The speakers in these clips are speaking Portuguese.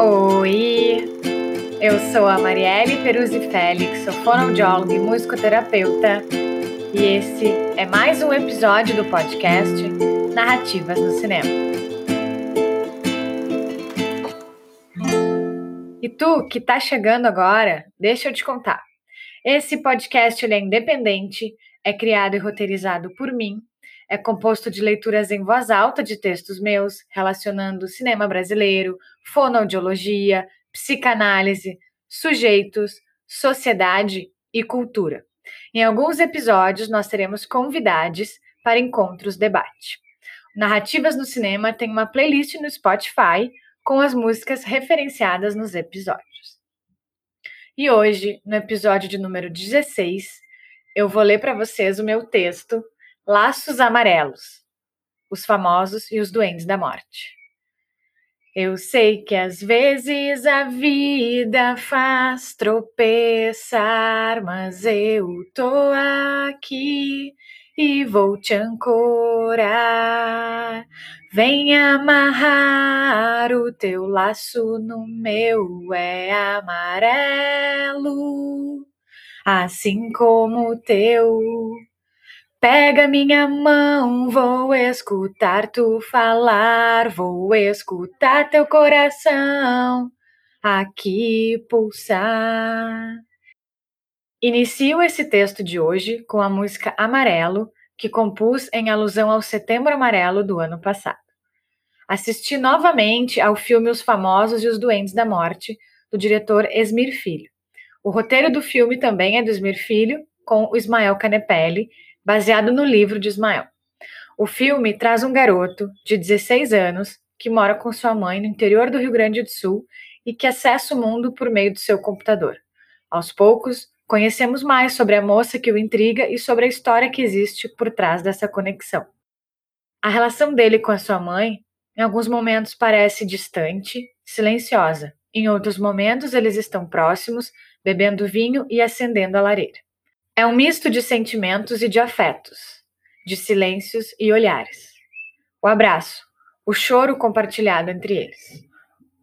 Oi, eu sou a Marielle Peruzzi Félix, sou fonoaudióloga e musicoterapeuta, e esse é mais um episódio do podcast Narrativas no Cinema. E tu que tá chegando agora, deixa eu te contar. Esse podcast é independente, é criado e roteirizado por mim, é composto de leituras em voz alta de textos meus relacionando cinema brasileiro, fonoaudiologia, psicanálise, sujeitos, sociedade e cultura. Em alguns episódios, nós teremos convidados para encontros debate. Narrativas no Cinema tem uma playlist no Spotify com as músicas referenciadas nos episódios. E hoje, no episódio de número 16, eu vou ler para vocês o meu texto Laços Amarelos Os Famosos e os Duendes da Morte. Eu sei que às vezes a vida faz tropeçar, mas eu tô aqui e vou te ancorar. Vem amarrar o teu laço no meu, é amarelo, assim como o teu. Pega minha mão, vou escutar tu falar, vou escutar teu coração aqui pulsar. Inicio esse texto de hoje com a música Amarelo, que compus em alusão ao Setembro Amarelo do ano passado. Assisti novamente ao filme Os Famosos e os Doentes da Morte, do diretor Esmir Filho. O roteiro do filme também é do Esmir Filho, com o Ismael Canepelli, baseado no livro de Ismael. O filme traz um garoto de 16 anos que mora com sua mãe no interior do Rio Grande do Sul e que acessa o mundo por meio do seu computador. Aos poucos, conhecemos mais sobre a moça que o intriga e sobre a história que existe por trás dessa conexão. A relação dele com a sua mãe, em alguns momentos, parece distante, silenciosa. Em outros momentos, eles estão próximos, bebendo vinho e acendendo a lareira. É um misto de sentimentos e de afetos, de silêncios e olhares. O abraço, o choro compartilhado entre eles.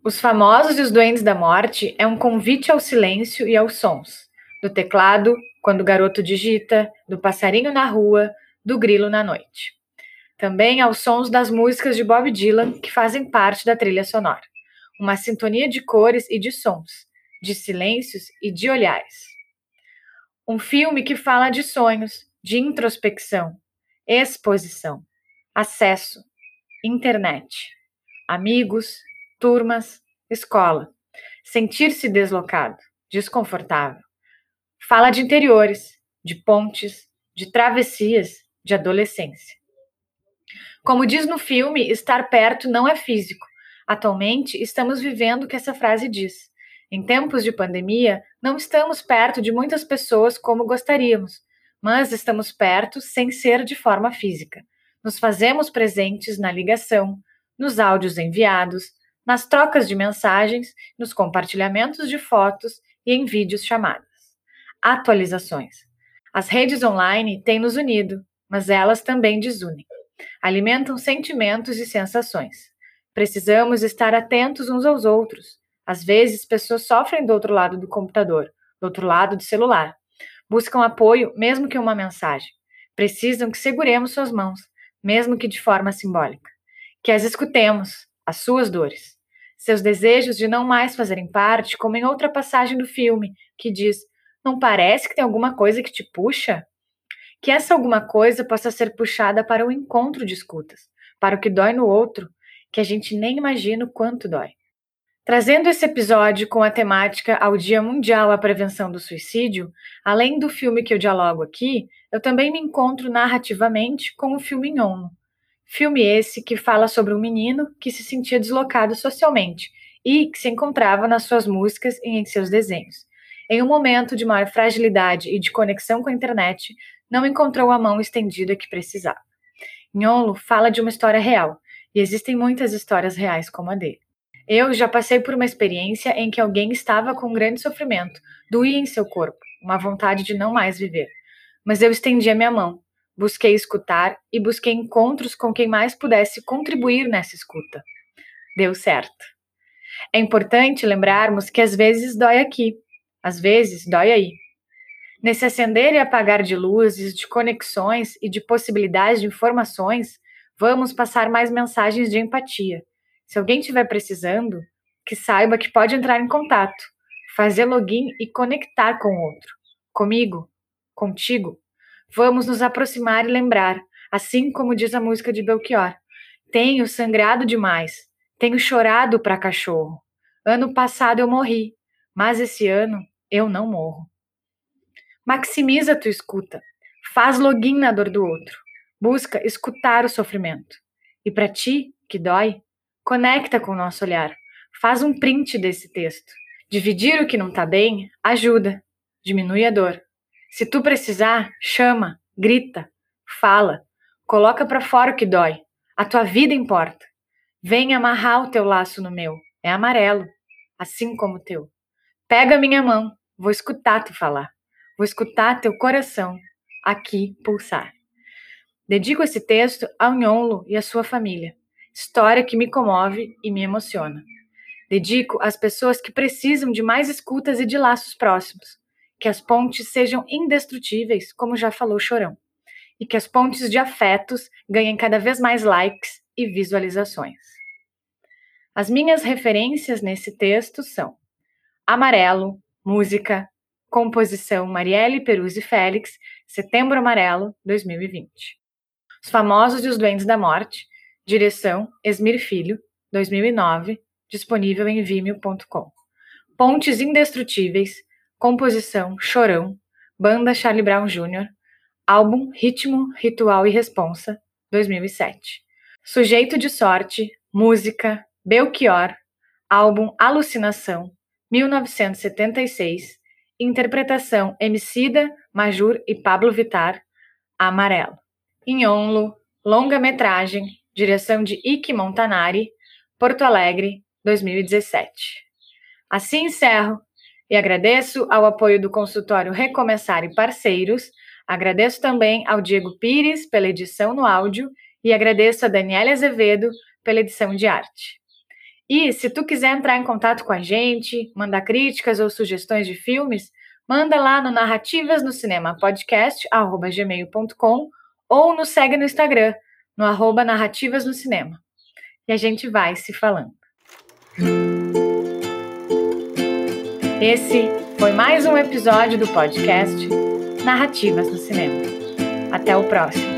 Os Famosos e os Doentes da Morte é um convite ao silêncio e aos sons, do teclado, quando o garoto digita, do passarinho na rua, do grilo na noite. Também aos sons das músicas de Bob Dylan que fazem parte da trilha sonora. Uma sintonia de cores e de sons, de silêncios e de olhares. Um filme que fala de sonhos, de introspecção, exposição, acesso, internet, amigos, turmas, escola, sentir-se deslocado, desconfortável. Fala de interiores, de pontes, de travessias, de adolescência. Como diz no filme, estar perto não é físico. Atualmente, estamos vivendo o que essa frase diz. Em tempos de pandemia, não estamos perto de muitas pessoas como gostaríamos, mas estamos perto sem ser de forma física. Nos fazemos presentes na ligação, nos áudios enviados, nas trocas de mensagens, nos compartilhamentos de fotos e em vídeos chamadas. Atualizações. As redes online têm nos unido, mas elas também desunem. Alimentam sentimentos e sensações. Precisamos estar atentos uns aos outros às vezes, pessoas sofrem do outro lado do computador, do outro lado do celular. Buscam apoio, mesmo que uma mensagem. Precisam que seguremos suas mãos, mesmo que de forma simbólica. Que as escutemos, as suas dores. Seus desejos de não mais fazerem parte, como em outra passagem do filme, que diz: Não parece que tem alguma coisa que te puxa? Que essa alguma coisa possa ser puxada para o encontro de escutas, para o que dói no outro, que a gente nem imagina o quanto dói. Trazendo esse episódio com a temática ao Dia Mundial à Prevenção do Suicídio, além do filme que eu dialogo aqui, eu também me encontro narrativamente com o filme Nhono. Filme esse que fala sobre um menino que se sentia deslocado socialmente e que se encontrava nas suas músicas e em seus desenhos. Em um momento de maior fragilidade e de conexão com a internet, não encontrou a mão estendida que precisava. Nhonlo fala de uma história real, e existem muitas histórias reais como a dele. Eu já passei por uma experiência em que alguém estava com um grande sofrimento, doía em seu corpo, uma vontade de não mais viver. Mas eu estendi a minha mão, busquei escutar e busquei encontros com quem mais pudesse contribuir nessa escuta. Deu certo. É importante lembrarmos que às vezes dói aqui, às vezes dói aí. Nesse acender e apagar de luzes, de conexões e de possibilidades de informações, vamos passar mais mensagens de empatia. Se alguém estiver precisando, que saiba que pode entrar em contato, fazer login e conectar com o outro. Comigo, contigo. Vamos nos aproximar e lembrar, assim como diz a música de Belchior. Tenho sangrado demais, tenho chorado para cachorro. Ano passado eu morri, mas esse ano eu não morro. Maximiza a tua escuta. Faz login na dor do outro. Busca escutar o sofrimento. E para ti, que dói, conecta com o nosso olhar. Faz um print desse texto. Dividir o que não está bem ajuda, diminui a dor. Se tu precisar, chama, grita, fala, coloca para fora o que dói. A tua vida importa. Vem amarrar o teu laço no meu. É amarelo, assim como o teu. Pega minha mão, vou escutar tu falar. Vou escutar teu coração aqui pulsar. Dedico esse texto ao Nhonlo e à sua família. História que me comove e me emociona. Dedico às pessoas que precisam de mais escutas e de laços próximos. Que as pontes sejam indestrutíveis, como já falou Chorão. E que as pontes de afetos ganhem cada vez mais likes e visualizações. As minhas referências nesse texto são Amarelo, música, composição Marielle Peruzzi Félix, Setembro Amarelo, 2020. Os Famosos e os Doentes da Morte, direção Esmir Filho, 2009, disponível em vimeo.com. Pontes Indestrutíveis, composição Chorão, banda Charlie Brown Jr., álbum Ritmo, Ritual e Responsa, 2007. Sujeito de Sorte, música Belchior, álbum Alucinação, 1976, interpretação Emicida, Majur e Pablo Vitar, Amarelo. Inhonlo, longa-metragem, direção de Ike Montanari, Porto Alegre, 2017. Assim encerro e agradeço ao apoio do consultório Recomeçar e parceiros, agradeço também ao Diego Pires pela edição no áudio e agradeço a Daniela Azevedo pela edição de arte. E se tu quiser entrar em contato com a gente, mandar críticas ou sugestões de filmes, manda lá no Narrativas no Cinema Podcast, arroba gmail.com ou nos segue no Instagram, no arroba Narrativas no Cinema. E a gente vai se falando. Esse foi mais um episódio do podcast Narrativas no Cinema. Até o próximo.